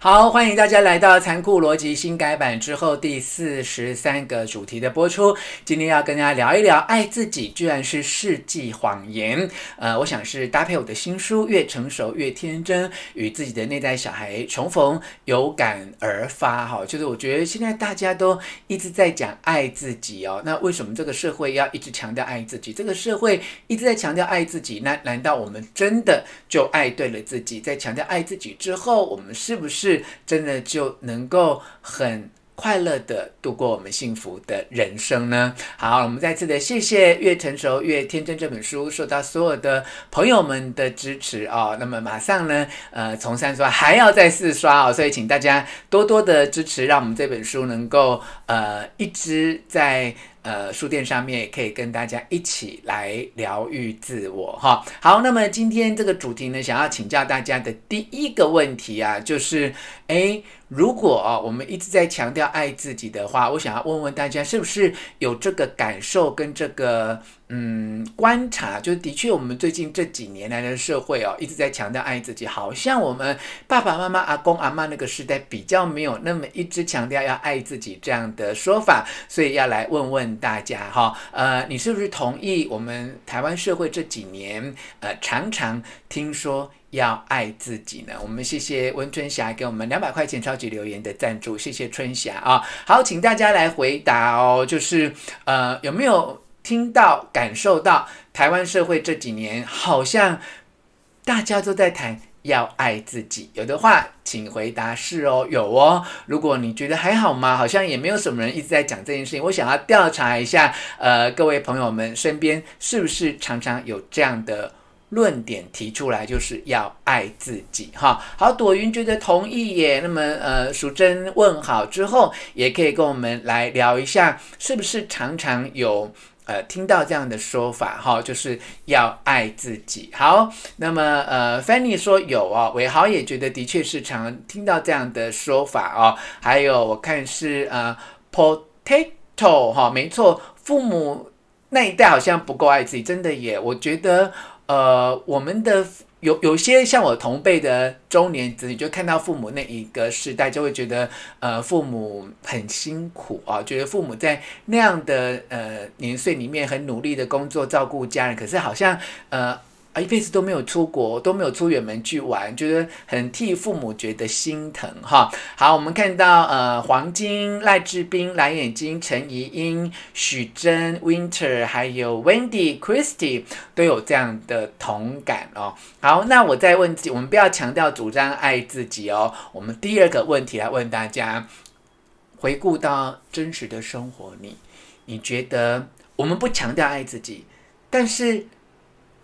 好，欢迎大家来到《残酷逻辑》新改版之后第四十三个主题的播出。今天要跟大家聊一聊，爱自己居然是世纪谎言。呃，我想是搭配我的新书《越成熟越天真》，与自己的内在小孩重逢，有感而发。哈，就是我觉得现在大家都一直在讲爱自己哦，那为什么这个社会要一直强调爱自己？这个社会一直在强调爱自己，那难道我们真的就爱对了自己？在强调爱自己之后，我们是不是？是真的就能够很快乐的度过我们幸福的人生呢？好，我们再次的谢谢《越成熟越天真》这本书受到所有的朋友们的支持哦。那么马上呢，呃，从三刷还要再四刷哦，所以请大家多多的支持，让我们这本书能够呃一直在。呃，书店上面也可以跟大家一起来疗愈自我哈。好，那么今天这个主题呢，想要请教大家的第一个问题啊，就是，诶，如果啊，我们一直在强调爱自己的话，我想要问问大家，是不是有这个感受跟这个？嗯，观察就的确，我们最近这几年来的社会哦，一直在强调爱自己，好像我们爸爸妈妈、阿公阿嬷那个时代比较没有那么一直强调要爱自己这样的说法，所以要来问问大家哈，呃，你是不是同意我们台湾社会这几年呃常常听说要爱自己呢？我们谢谢温春霞给我们两百块钱超级留言的赞助，谢谢春霞啊。好，请大家来回答哦，就是呃有没有？听到、感受到台湾社会这几年好像大家都在谈要爱自己，有的话请回答是哦，有哦。如果你觉得还好吗？好像也没有什么人一直在讲这件事情。我想要调查一下，呃，各位朋友们身边是不是常常有这样的论点提出来，就是要爱自己哈。好，朵云觉得同意耶。那么呃，淑珍问好之后，也可以跟我们来聊一下，是不是常常有。呃，听到这样的说法哈，就是要爱自己。好，那么呃，Fanny 说有哦，伟豪也觉得的确是常听到这样的说法哦。还有我看是呃，Potato 哈，没错，父母那一代好像不够爱自己，真的耶。我觉得呃，我们的。有有些像我同辈的中年子女，就看到父母那一个时代，就会觉得呃父母很辛苦啊，觉得父母在那样的呃年岁里面很努力的工作照顾家人，可是好像呃。一辈子都没有出国，都没有出远门去玩，觉得很替父母觉得心疼哈。好，我们看到呃，黄金、赖志斌、蓝眼睛、陈怡英、许真、Winter，还有 Wendy、Christy 都有这样的同感哦。好，那我再问自己，我们不要强调主张爱自己哦。我们第二个问题来问大家：回顾到真实的生活里，你觉得我们不强调爱自己，但是？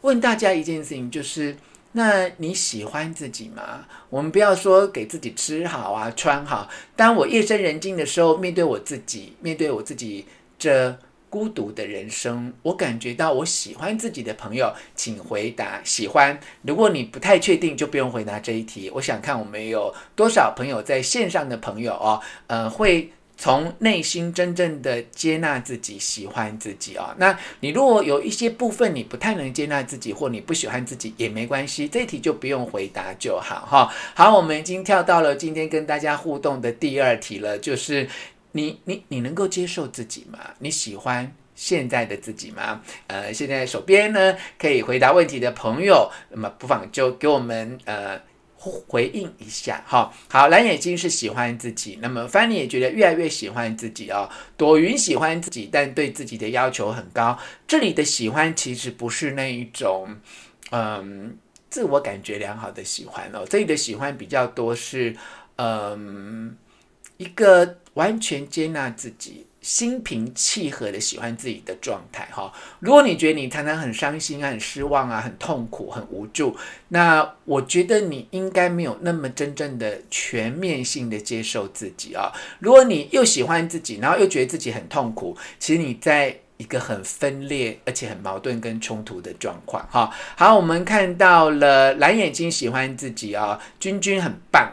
问大家一件事情，就是那你喜欢自己吗？我们不要说给自己吃好啊、穿好。当我夜深人静的时候，面对我自己，面对我自己这孤独的人生，我感觉到我喜欢自己的朋友，请回答喜欢。如果你不太确定，就不用回答这一题。我想看我们有多少朋友在线上的朋友哦，呃，会。从内心真正的接纳自己，喜欢自己、哦。那你如果有一些部分你不太能接纳自己，或你不喜欢自己也没关系，这题就不用回答就好哈。好，我们已经跳到了今天跟大家互动的第二题了，就是你你你能够接受自己吗？你喜欢现在的自己吗？呃，现在手边呢可以回答问题的朋友，那么不妨就给我们呃。回应一下，哈，好，蓝眼睛是喜欢自己，那么 Fanny 也觉得越来越喜欢自己哦。朵云喜欢自己，但对自己的要求很高。这里的喜欢其实不是那一种，嗯，自我感觉良好的喜欢哦。这里的喜欢比较多是，嗯，一个完全接纳自己。心平气和的喜欢自己的状态哈。如果你觉得你常常很伤心啊、很失望啊、很痛苦、很无助，那我觉得你应该没有那么真正的全面性的接受自己啊。如果你又喜欢自己，然后又觉得自己很痛苦，其实你在一个很分裂而且很矛盾跟冲突的状况哈。好，我们看到了蓝眼睛喜欢自己啊，君君很棒。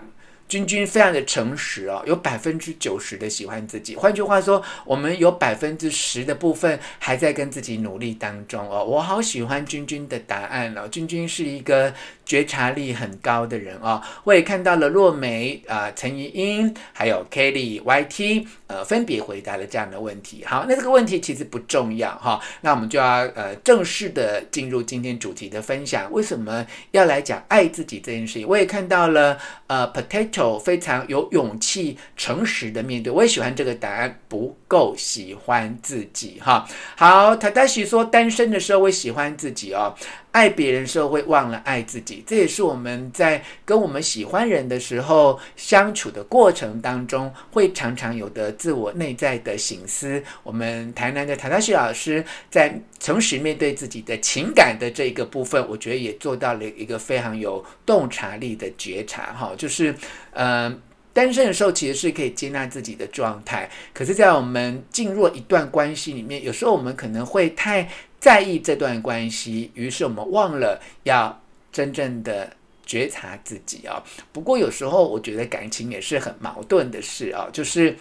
君君非常的诚实哦，有百分之九十的喜欢自己。换句话说，我们有百分之十的部分还在跟自己努力当中哦。我好喜欢君君的答案哦，君君是一个觉察力很高的人哦。我也看到了若梅啊、陈怡英还有 Kelly YT 呃分别回答了这样的问题。好，那这个问题其实不重要哈、那我们就要呃正式的进入今天主题的分享。为什么要来讲爱自己这件事情？我也看到了呃 Potato。非常有勇气、诚实的面对，我也喜欢这个答案。不够喜欢自己，哈，好。塔达西说，单身的时候会喜欢自己哦，爱别人的时候会忘了爱自己。这也是我们在跟我们喜欢人的时候相处的过程当中，会常常有的自我内在的省思。我们台南的塔达西老师在诚实面对自己的情感的这个部分，我觉得也做到了一个非常有洞察力的觉察，哈，就是。嗯，单身的时候其实是可以接纳自己的状态，可是，在我们进入一段关系里面，有时候我们可能会太在意这段关系，于是我们忘了要真正的觉察自己啊。不过，有时候我觉得感情也是很矛盾的事啊，就是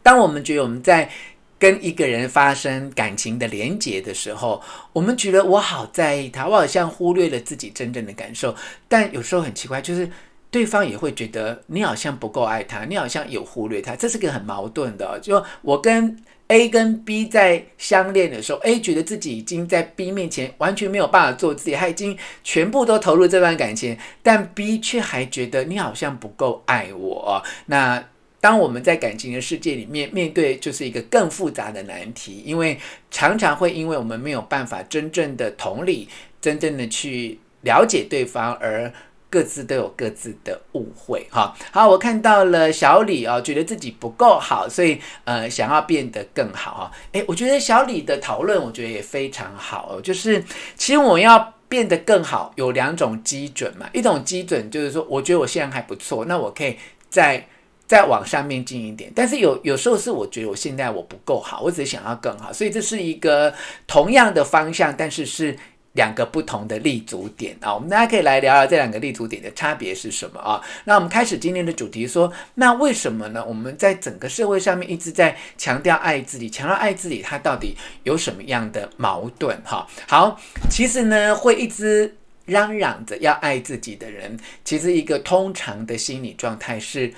当我们觉得我们在跟一个人发生感情的连结的时候，我们觉得我好在意他，我好像忽略了自己真正的感受。但有时候很奇怪，就是。对方也会觉得你好像不够爱他，你好像有忽略他，这是个很矛盾的。就我跟 A 跟 B 在相恋的时候，A 觉得自己已经在 B 面前完全没有办法做自己，他已经全部都投入这段感情，但 B 却还觉得你好像不够爱我。那当我们在感情的世界里面面对就是一个更复杂的难题，因为常常会因为我们没有办法真正的同理，真正的去了解对方而。各自都有各自的误会，哈，好，我看到了小李啊，觉得自己不够好，所以呃，想要变得更好，哈，诶，我觉得小李的讨论，我觉得也非常好哦，就是其实我要变得更好，有两种基准嘛，一种基准就是说，我觉得我现在还不错，那我可以再再往上面进一点，但是有有时候是我觉得我现在我不够好，我只是想要更好，所以这是一个同样的方向，但是是。两个不同的立足点啊，我们大家可以来聊聊这两个立足点的差别是什么啊？那我们开始今天的主题说，那为什么呢？我们在整个社会上面一直在强调爱自己，强调爱自己，它到底有什么样的矛盾？哈，好，其实呢，会一直嚷嚷着要爱自己的人，其实一个通常的心理状态是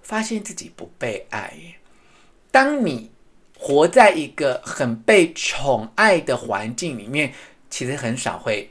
发现自己不被爱。当你活在一个很被宠爱的环境里面。其实很少会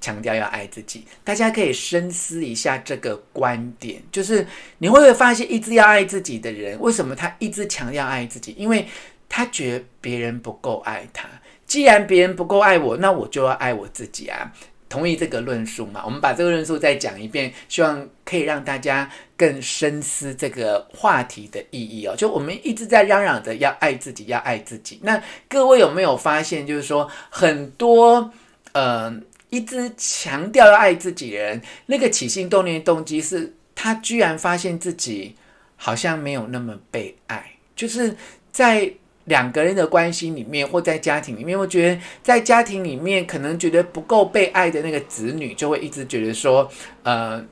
强调要爱自己，大家可以深思一下这个观点，就是你会不会发现，一直要爱自己的人，为什么他一直强调爱自己？因为他觉得别人不够爱他。既然别人不够爱我，那我就要爱我自己啊！同意这个论述吗？我们把这个论述再讲一遍，希望可以让大家更深思这个话题的意义哦。就我们一直在嚷嚷着要爱自己，要爱自己。那各位有没有发现，就是说很多呃一直强调要爱自己的人，那个起心动念的动机是他居然发现自己好像没有那么被爱，就是在。两个人的关系里面，或在家庭里面，我觉得在家庭里面，可能觉得不够被爱的那个子女，就会一直觉得说，呃，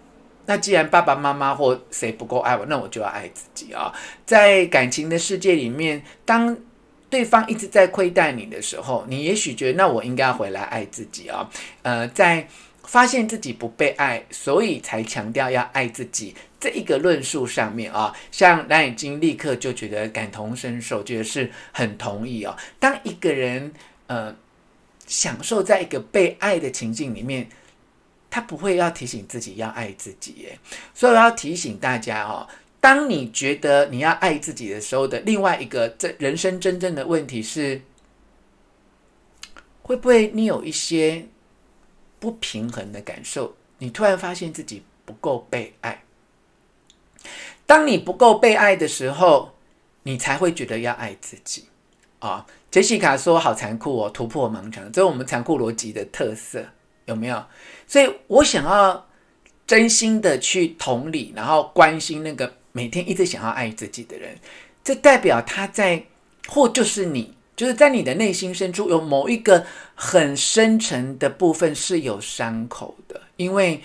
那既然爸爸妈妈或谁不够爱我，那我就要爱自己啊。在感情的世界里面，当对方一直在亏待你的时候，你也许觉得，那我应该回来爱自己啊。呃，在。发现自己不被爱，所以才强调要爱自己这一个论述上面啊，像蓝眼睛立刻就觉得感同身受，觉得是很同意哦。当一个人呃享受在一个被爱的情境里面，他不会要提醒自己要爱自己耶。所以我要提醒大家哦，当你觉得你要爱自己的时候的另外一个这人生真正的问题是，会不会你有一些。不平衡的感受，你突然发现自己不够被爱。当你不够被爱的时候，你才会觉得要爱自己啊。杰西卡说：“好残酷哦，突破盲肠，这是我们残酷逻辑的特色，有没有？”所以我想要真心的去同理，然后关心那个每天一直想要爱自己的人，这代表他在，或就是你。就是在你的内心深处有某一个很深沉的部分是有伤口的，因为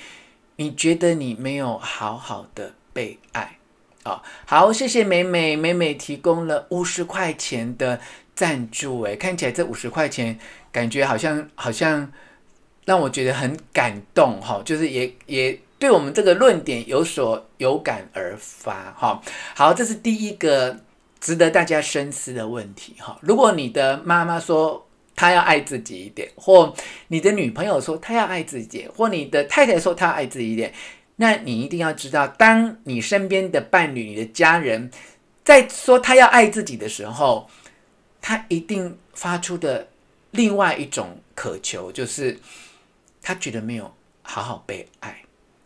你觉得你没有好好的被爱。哦，好，谢谢美美，美美提供了五十块钱的赞助，诶，看起来这五十块钱感觉好像好像让我觉得很感动，哈，就是也也对我们这个论点有所有感而发，哈，好，这是第一个值得大家深思的问题，哈，如果你的妈妈说她要爱自己一点，或你的女朋友说她要爱自己，或你的太太说她要爱自己一点。那你一定要知道，当你身边的伴侣、你的家人在说他要爱自己的时候，他一定发出的另外一种渴求，就是他觉得没有好好被爱。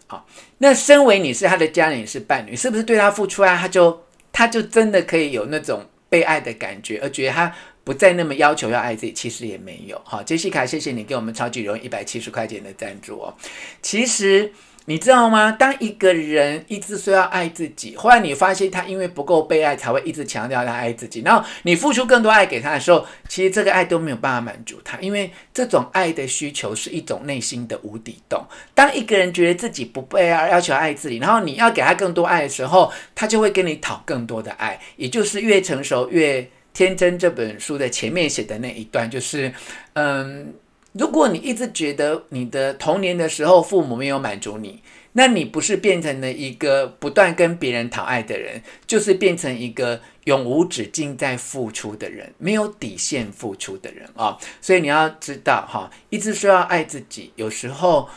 好，那身为你是他的家人，也是伴侣，是不是对他付出爱，他就他就真的可以有那种被爱的感觉，而觉得他不再那么要求要爱自己？其实也没有。好，杰西卡，谢谢你给我们超级荣一百七十块钱的赞助哦。其实。你知道吗？当一个人一直说要爱自己，后来你发现他因为不够被爱，才会一直强调他爱自己。然后你付出更多爱给他的时候，其实这个爱都没有办法满足他，因为这种爱的需求是一种内心的无底洞。当一个人觉得自己不被爱，要求爱自己，然后你要给他更多爱的时候，他就会跟你讨更多的爱，也就是越成熟越天真。这本书的前面写的那一段，就是嗯。如果你一直觉得你的童年的时候父母没有满足你，那你不是变成了一个不断跟别人讨爱的人，就是变成一个永无止境在付出的人，没有底线付出的人啊！所以你要知道哈，一直说要爱自己，有时候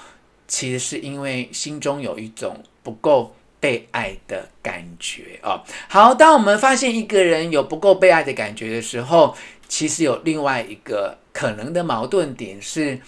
其实是因为心中有一种不够被爱的感觉啊。好，当我们发现一个人有不够被爱的感觉的时候，其实有另外一个。可能的矛盾点是，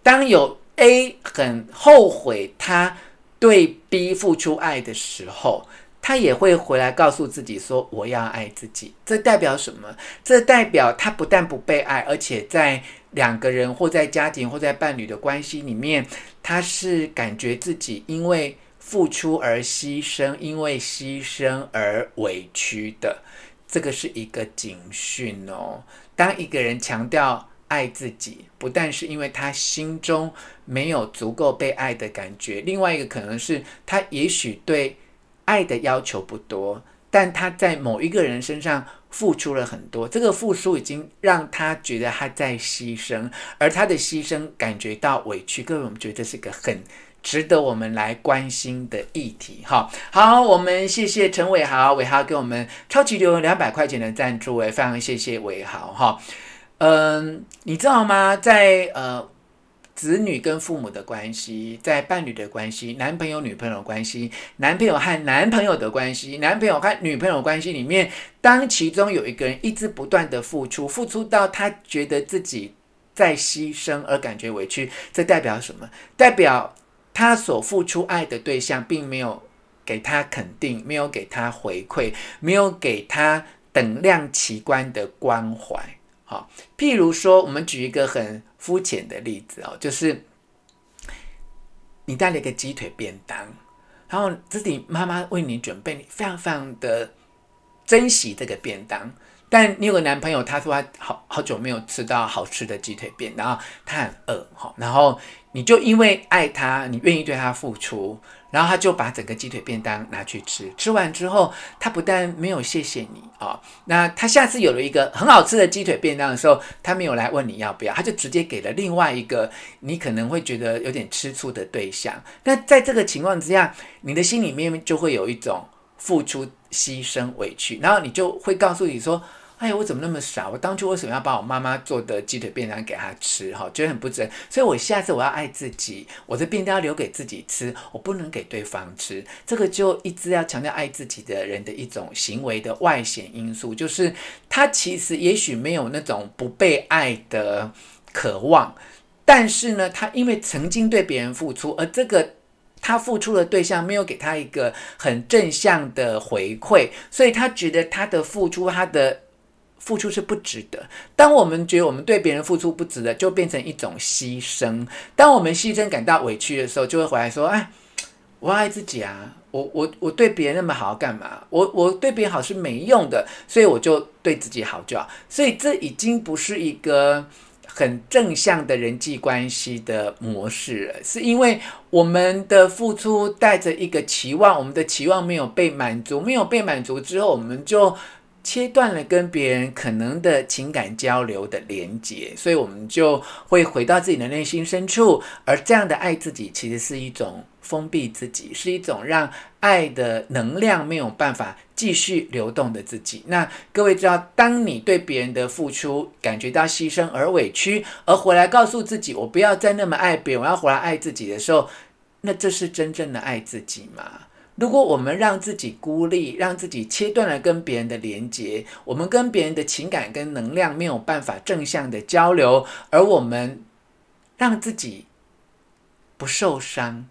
当有 A 很后悔他对 B 付出爱的时候，他也会回来告诉自己说：“我要爱自己。”这代表什么？这代表他不但不被爱，而且在两个人或在家庭或在伴侣的关系里面，他是感觉自己因为付出而牺牲，因为牺牲而委屈的。这个是一个警讯哦。当一个人强调，爱自己，不但是因为他心中没有足够被爱的感觉，另外一个可能是他也许对爱的要求不多，但他在某一个人身上付出了很多，这个付出已经让他觉得他在牺牲，而他的牺牲感觉到委屈。各位，我们觉得这是个很值得我们来关心的议题。哈，好，我们谢谢陈伟豪，伟豪给我们超级留两百块钱的赞助，也非常谢谢伟豪，哈。嗯，你知道吗？在呃，子女跟父母的关系，在伴侣的关系，男朋友女朋友关系，男朋友和男朋友的关系，男朋友和女朋友关系里面，当其中有一个人一直不断的付出，付出到他觉得自己在牺牲而感觉委屈，这代表什么？代表他所付出爱的对象并没有给他肯定，没有给他回馈，没有给他等量奇观的关怀。好，譬如说，我们举一个很肤浅的例子哦，就是你带了一个鸡腿便当，然后自己妈妈为你准备，你非常非常的珍惜这个便当。但你有个男朋友，他说他好好久没有吃到好吃的鸡腿便，然后他很饿哈，然后你就因为爱他，你愿意对他付出。然后他就把整个鸡腿便当拿去吃，吃完之后，他不但没有谢谢你啊、那他下次有了一个很好吃的鸡腿便当的时候，他没有来问你要不要，他就直接给了另外一个你可能会觉得有点吃醋的对象。那在这个情况之下，你的心里面就会有一种付出、牺牲、委屈，然后你就会告诉你说。哎呀，我怎么那么傻？我当初为什么要把我妈妈做的鸡腿便当给她吃？哈，觉得很不值。所以，我下次我要爱自己，我的便当要留给自己吃，我不能给对方吃。这个就一直要强调爱自己的人的一种行为的外显因素，就是他其实也许没有那种不被爱的渴望，但是呢，他因为曾经对别人付出，而这个他付出的对象没有给他一个很正向的回馈，所以他觉得他的付出，他的。付出是不值得。当我们觉得我们对别人付出不值得，就变成一种牺牲。当我们牺牲感到委屈的时候，就会回来说：“哎，我爱自己啊！我我我对别人那么好干嘛？我我对别人好是没用的，所以我就对自己好就好。”所以这已经不是一个很正向的人际关系的模式，是因为我们的付出带着一个期望，我们的期望没有被满足，没有被满足之后，我们就切断了跟别人可能的情感交流的连接，所以我们就会回到自己的内心深处，而这样的爱自己，其实是一种封闭自己，是一种让爱的能量没有办法继续流动的自己。那各位知道，当你对别人的付出感觉到牺牲而委屈，而回来告诉自己，我不要再那么爱别人，我要回来爱自己的时候，那这是真正的爱自己吗？如果我们让自己孤立，让自己切断了跟别人的连接，我们跟别人的情感跟能量没有办法正向的交流，而我们让自己不受伤，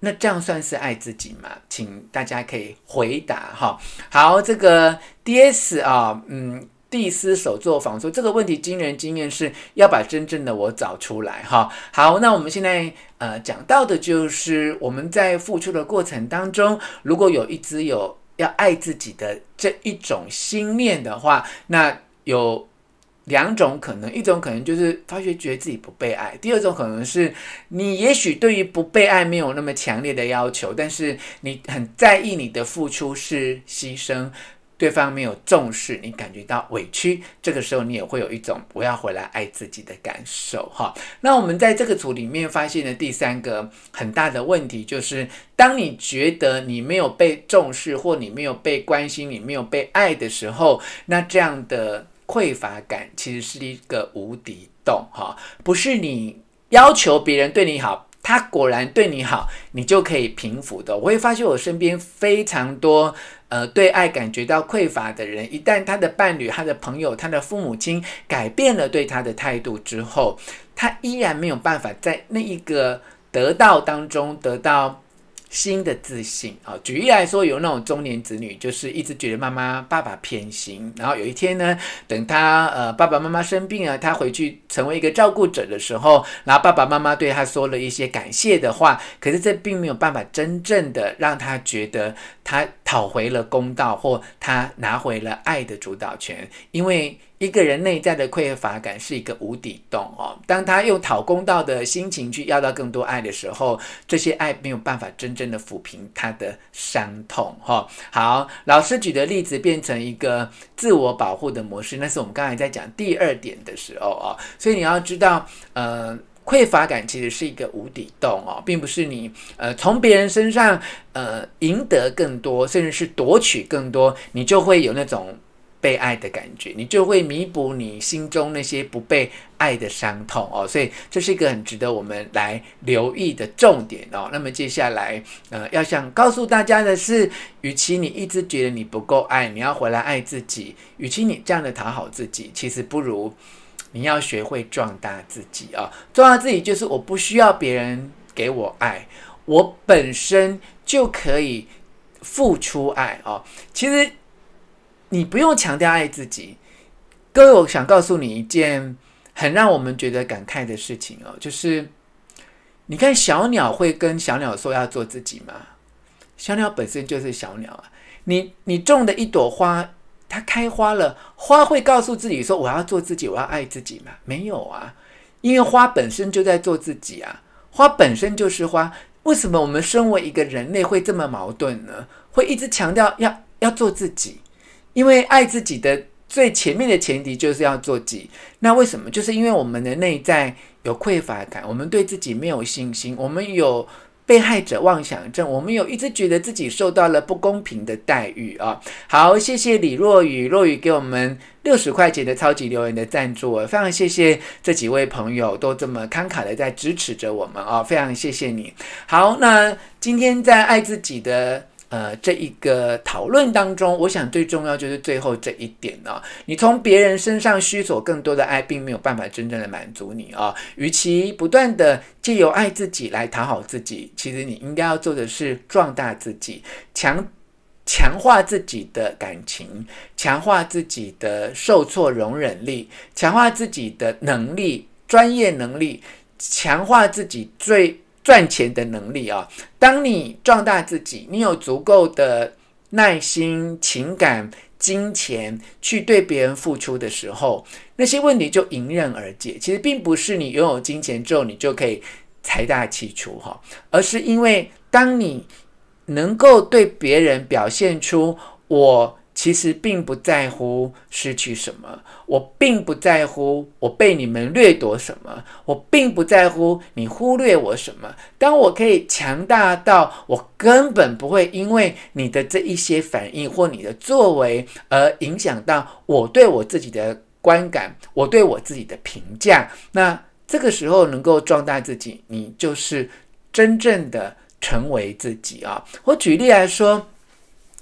那这样算是爱自己吗？请大家可以回答哈。好，这个 DS 啊，嗯。第四手作坊说这个问题惊人经验是要把真正的我找出来哈。好，那我们现在呃讲到的就是我们在付出的过程当中，如果有一直有要爱自己的这一种心念的话，那有两种可能，一种可能就是发觉觉得自己不被爱，第二种可能是你也许对于不被爱没有那么强烈的要求，但是你很在意你的付出是牺牲。对方没有重视，你感觉到委屈，这个时候你也会有一种我要回来爱自己的感受哈。那我们在这个组里面发现的第三个很大的问题，就是当你觉得你没有被重视，或你没有被关心，你没有被爱的时候，那这样的匮乏感其实是一个无底洞哈。不是你要求别人对你好，他果然对你好，你就可以平复的。我会发现我身边非常多。呃，对爱感觉到匮乏的人，一旦他的伴侣、他的朋友、他的父母亲改变了对他的态度之后，他依然没有办法在那一个得到当中得到。新的自信啊，举例来说，有那种中年子女，就是一直觉得妈妈、爸爸偏心，然后有一天呢，等他呃爸爸妈妈生病了，他回去成为一个照顾者的时候，然后爸爸妈妈对他说了一些感谢的话，可是这并没有办法真正的让他觉得他讨回了公道，或他拿回了爱的主导权，因为。一个人内在的匮乏感是一个无底洞哦。当他用讨公道的心情去要到更多爱的时候，这些爱没有办法真正的抚平他的伤痛哈。好，老师举的例子变成一个自我保护的模式，那是我们刚才在讲第二点的时候哦。所以你要知道，呃，匮乏感其实是一个无底洞哦，并不是你呃从别人身上呃赢得更多，甚至是夺取更多，你就会有那种。被爱的感觉，你就会弥补你心中那些不被爱的伤痛哦，所以这是一个很值得我们来留意的重点哦。那么接下来，呃，要想告诉大家的是，与其你一直觉得你不够爱，你要回来爱自己；与其你这样的讨好自己，其实不如你要学会壮大自己啊、哦！壮大自己就是我不需要别人给我爱，我本身就可以付出爱哦。其实。你不用强调爱自己，各位，我想告诉你一件很让我们觉得感慨的事情哦，就是你看小鸟会跟小鸟说要做自己吗？小鸟本身就是小鸟啊，你你种的一朵花，它开花了，花会告诉自己说我要做自己，我要爱自己吗？没有啊，因为花本身就在做自己啊，花本身就是花。为什么我们身为一个人类会这么矛盾呢？会一直强调要要做自己？因为爱自己的最前面的前提就是要做己，那为什么？就是因为我们的内在有匮乏感，我们对自己没有信心，我们有被害者妄想症，我们有一直觉得自己受到了不公平的待遇啊。好，谢谢李若雨，若雨给我们六十块钱的超级留言的赞助，非常谢谢这几位朋友都这么慷慨的在支持着我们啊，非常谢谢你。好，那今天在爱自己的。呃，这一个讨论当中，我想最重要就是最后这一点啊、哦。你从别人身上需索更多的爱，并没有办法真正的满足你啊、哦。与其不断的借由爱自己来讨好自己，其实你应该要做的是壮大自己，强强化自己的感情，强化自己的受挫容忍力，强化自己的能力、专业能力，强化自己最。赚钱的能力啊！当你壮大自己，你有足够的耐心、情感、金钱去对别人付出的时候，那些问题就迎刃而解。其实并不是你拥有金钱之后你就可以财大气粗哈，而是因为当你能够对别人表现出我。其实并不在乎失去什么，我并不在乎我被你们掠夺什么，我并不在乎你忽略我什么。当我可以强大到我根本不会因为你的这一些反应或你的作为而影响到我对我自己的观感，我对我自己的评价，那这个时候能够壮大自己，你就是真正的成为自己啊！我举例来说。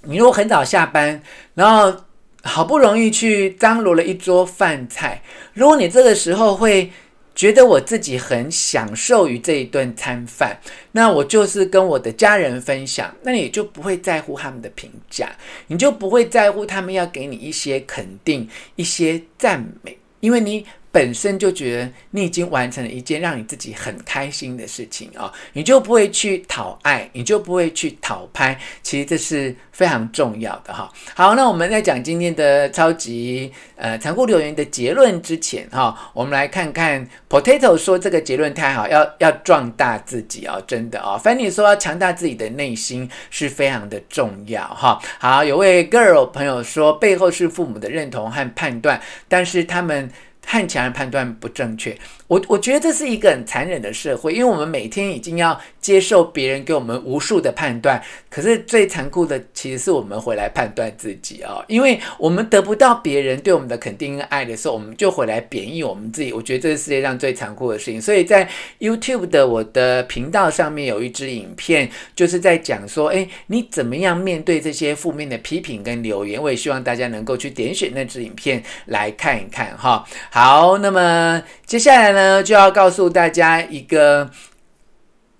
你如果很早下班，然后好不容易去张罗了一桌饭菜，如果你这个时候会觉得我自己很享受于这一顿餐饭，那我就是跟我的家人分享，那你就不会在乎他们的评价，你就不会在乎他们要给你一些肯定、一些赞美，因为你。本身就觉得你已经完成了一件让你自己很开心的事情啊，你就不会去讨爱，你就不会去讨拍，其实这是非常重要的哈。好，那我们在讲今天的超级呃残酷留言的结论之前哈，我们来看看 Potato 说这个结论太好，要要壮大自己啊，真的啊。Fanny 说要强大自己的内心是非常的重要哈。好，有位 Girl 朋友说背后是父母的认同和判断，但是他们。看起来判断不正确，我我觉得这是一个很残忍的社会，因为我们每天已经要接受别人给我们无数的判断，可是最残酷的其实是我们回来判断自己啊、哦，因为我们得不到别人对我们的肯定跟爱的时候，我们就回来贬义我们自己。我觉得这是世界上最残酷的事情。所以在 YouTube 的我的频道上面有一支影片，就是在讲说，哎，你怎么样面对这些负面的批评跟留言？我也希望大家能够去点选那支影片来看一看哈。好，那么接下来呢，就要告诉大家一个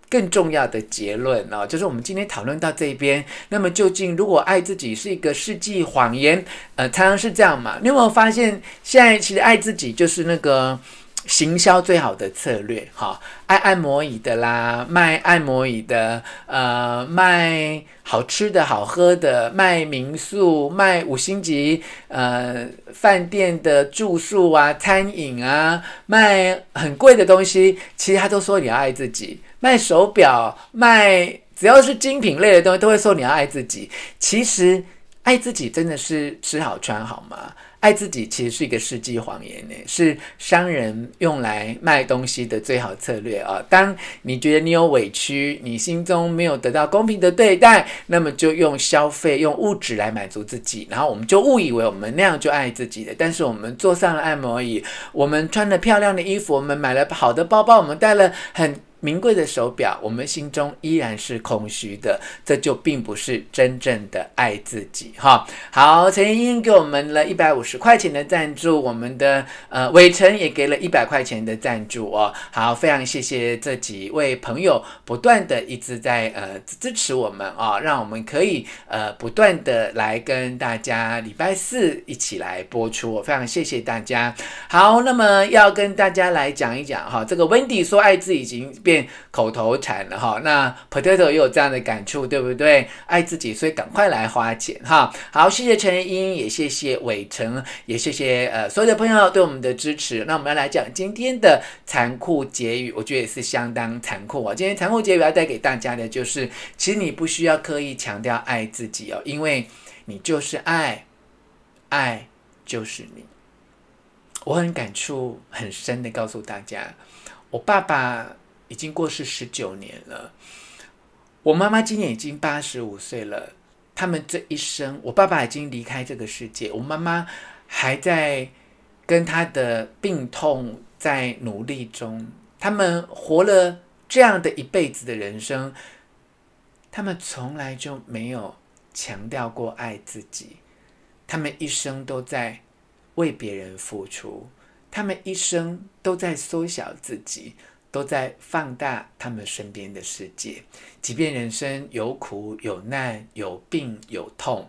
更重要的结论哦，就是我们今天讨论到这边。那么，究竟如果爱自己是一个世纪谎言，呃，常常是这样嘛？你有没有发现，现在其实爱自己就是那个。行销最好的策略，哈，爱按摩椅的啦，卖按摩椅的，呃，卖好吃的好喝的，卖民宿，卖五星级呃饭店的住宿啊，餐饮啊，卖很贵的东西，其实他都说你要爱自己。卖手表，卖只要是精品类的东西，都会说你要爱自己。其实爱自己真的是吃好穿好吗？爱自己其实是一个世纪谎言呢，是商人用来卖东西的最好策略啊！当你觉得你有委屈，你心中没有得到公平的对待，那么就用消费、用物质来满足自己，然后我们就误以为我们那样就爱自己了。但是我们坐上了按摩椅，我们穿了漂亮的衣服，我们买了好的包包，我们带了很名贵的手表，我们心中依然是空虚的，这就并不是真正的爱自己哈。好，陈英英给我们了一百五十块钱的赞助，我们的呃伟成也给了一百块钱的赞助哦。好，非常谢谢这几位朋友不断的一直在呃支持我们啊、让我们可以呃不断的来跟大家礼拜四一起来播出，我非常谢谢大家。好，那么要跟大家来讲一讲哈、这个 Wendy 说爱自己已经变。口头禅了哈，那 Potato 也有这样的感触，对不对？爱自己，所以赶快来花钱哈。好，谢谢陈英，也谢谢伟成，也谢谢呃所有的朋友对我们的支持。那我们要来讲今天的残酷结语，我觉得也是相当残酷啊。今天残酷结语要带给大家的就是，其实你不需要刻意强调爱自己哦，因为你就是爱，爱就是你。我很感触很深的告诉大家，我爸爸。已经过世十九年了，我妈妈今年已经八十五岁了。他们这一生，我爸爸已经离开这个世界，我妈妈还在跟他的病痛在努力中。他们活了这样的一辈子的人生，他们从来就没有强调过爱自己。他们一生都在为别人付出，他们一生都在缩小自己。都在放大他们身边的世界，即便人生有苦有难有病有痛，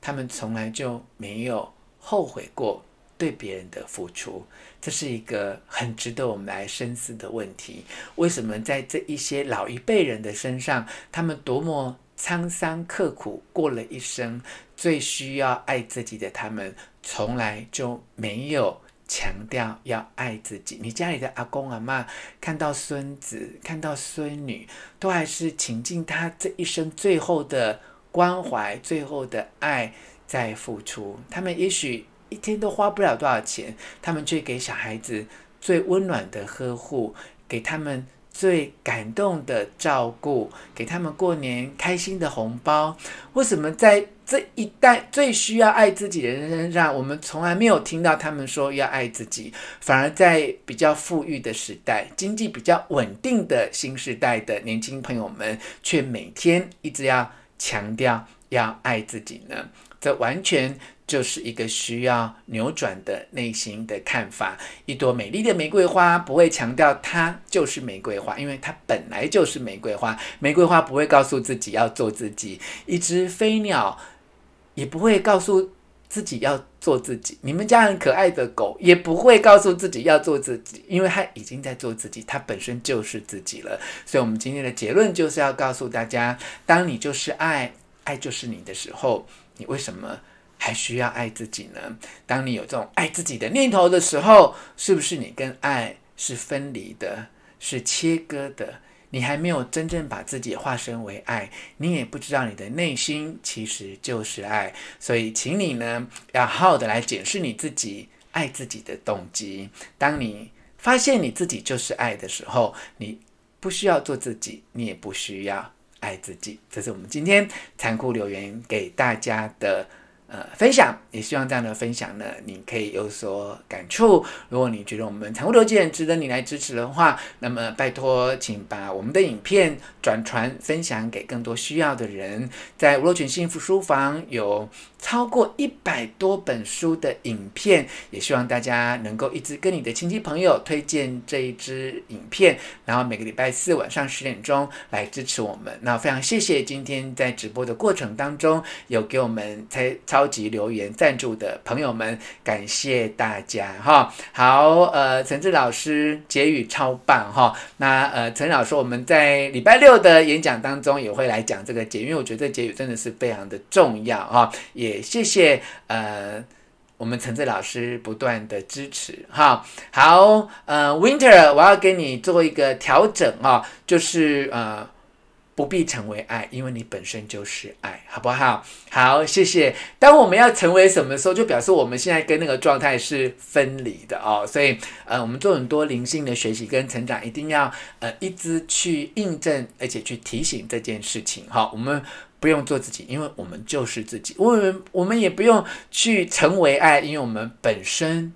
他们从来就没有后悔过对别人的付出。这是一个很值得我们来深思的问题：为什么在这一些老一辈人的身上，他们多么沧桑刻苦过了一生，最需要爱自己的他们，从来就没有强调要爱自己。你家里的阿公阿妈看到孙子、看到孙女，都还是倾尽他这一生最后的关怀、最后的爱在付出。他们也许一天都花不了多少钱，他们却给小孩子最温暖的呵护，给他们。最感动的照顾，给他们过年开心的红包。为什么在这一代最需要爱自己的人身上，我们从来没有听到他们说要爱自己？反而在比较富裕的时代、经济比较稳定的新时代的年轻朋友们，却每天一直要强调要爱自己呢？这完全。就是一个需要扭转的内心的看法。一朵美丽的玫瑰花不会强调它就是玫瑰花，因为它本来就是玫瑰花。玫瑰花不会告诉自己要做自己。一只飞鸟也不会告诉自己要做自己。你们家很可爱的狗也不会告诉自己要做自己，因为它已经在做自己，它本身就是自己了。所以，我们今天的结论就是要告诉大家：当你就是爱，爱就是你的时候，你为什么？还需要爱自己呢？当你有这种爱自己的念头的时候，是不是你跟爱是分离的，是切割的？你还没有真正把自己化身为爱，你也不知道你的内心其实就是爱。所以，请你呢，要好好的来检视你自己爱自己的动机。当你发现你自己就是爱的时候，你不需要做自己，你也不需要爱自己。这是我们今天残酷留言给大家的。呃，分享也希望这样的分享呢，你可以有所感触。如果你觉得我们残酷留言值得你来支持的话，那么拜托，请把我们的影片转传分享给更多需要的人。在吴若群幸福书房有超过一百多本书的影片，也希望大家能够一直跟你的亲戚朋友推荐这一支影片，然后每个礼拜四晚上十点钟来支持我们。那非常谢谢今天在直播的过程当中有给我们才超级留言赞助的朋友们，感谢大家哈。好，呃，陈志老师结语超棒哈。那呃，陈老师我们在礼拜六的演讲当中也会来讲这个结，因为我觉得结语真的是非常的重要哈。也也谢谢呃我们陈志老师不断的支持哈。好，呃，Winter，我要给你做一个调整啊，就是呃。不必成为爱，因为你本身就是爱，好不好？好，谢谢。当我们要成为什么时候，就表示我们现在跟那个状态是分离的哦。所以，呃，我们做很多灵性的学习跟成长，一定要呃一直去印证，而且去提醒这件事情。哈、我们不用做自己，因为我们就是自己。我们我们也不用去成为爱，因为我们本身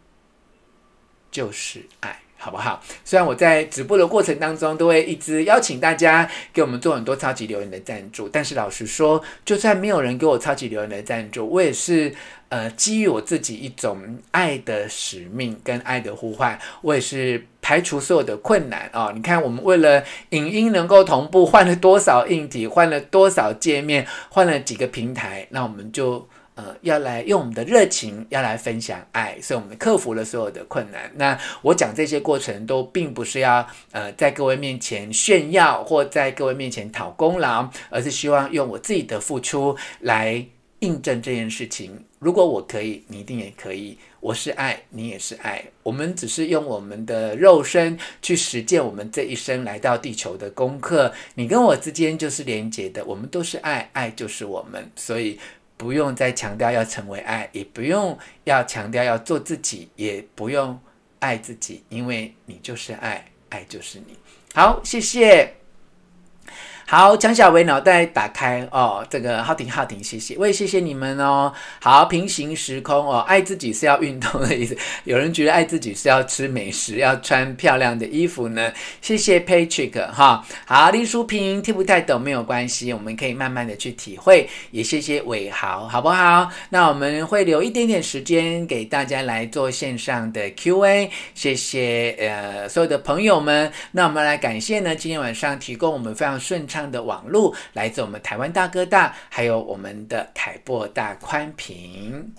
就是爱。好不好？虽然我在直播的过程当中都会一直邀请大家给我们做很多超级留言的赞助，但是老实说，就算没有人给我超级留言的赞助，我也是呃基于我自己一种爱的使命跟爱的呼唤，我也是排除所有的困难啊、你看，我们为了影音能够同步，换了多少硬体，换了多少界面，换了几个平台，那我们就。呃，要来用我们的热情，要来分享爱，所以我们克服了所有的困难。那我讲这些过程都并不是要呃在各位面前炫耀，或在各位面前讨功劳，而是希望用我自己的付出来印证这件事情。如果我可以，你一定也可以。我是爱，你也是爱。我们只是用我们的肉身去实践我们这一生来到地球的功课。你跟我之间就是连结的，我们都是爱，爱就是我们，所以。不用再强调要成为爱，也不用要强调要做自己，也不用爱自己，因为你就是爱，爱就是你。好，谢谢。好，蒋小薇脑袋打开哦，这个浩庭浩庭，谢谢，我也谢谢你们哦。好，平行时空哦，爱自己是要运动的意思。有人觉得爱自己是要吃美食，要穿漂亮的衣服呢？谢谢 Patrick 哈。好，林淑萍听不太懂没有关系，我们可以慢慢的去体会。也谢谢伟豪，好不好？那我们会留一点点时间给大家来做线上的 Q&A。谢谢呃所有的朋友们。那我们来感谢呢，今天晚上提供我们非常顺畅。的网络来自我们台湾大哥大，还有我们的凯博大宽屏。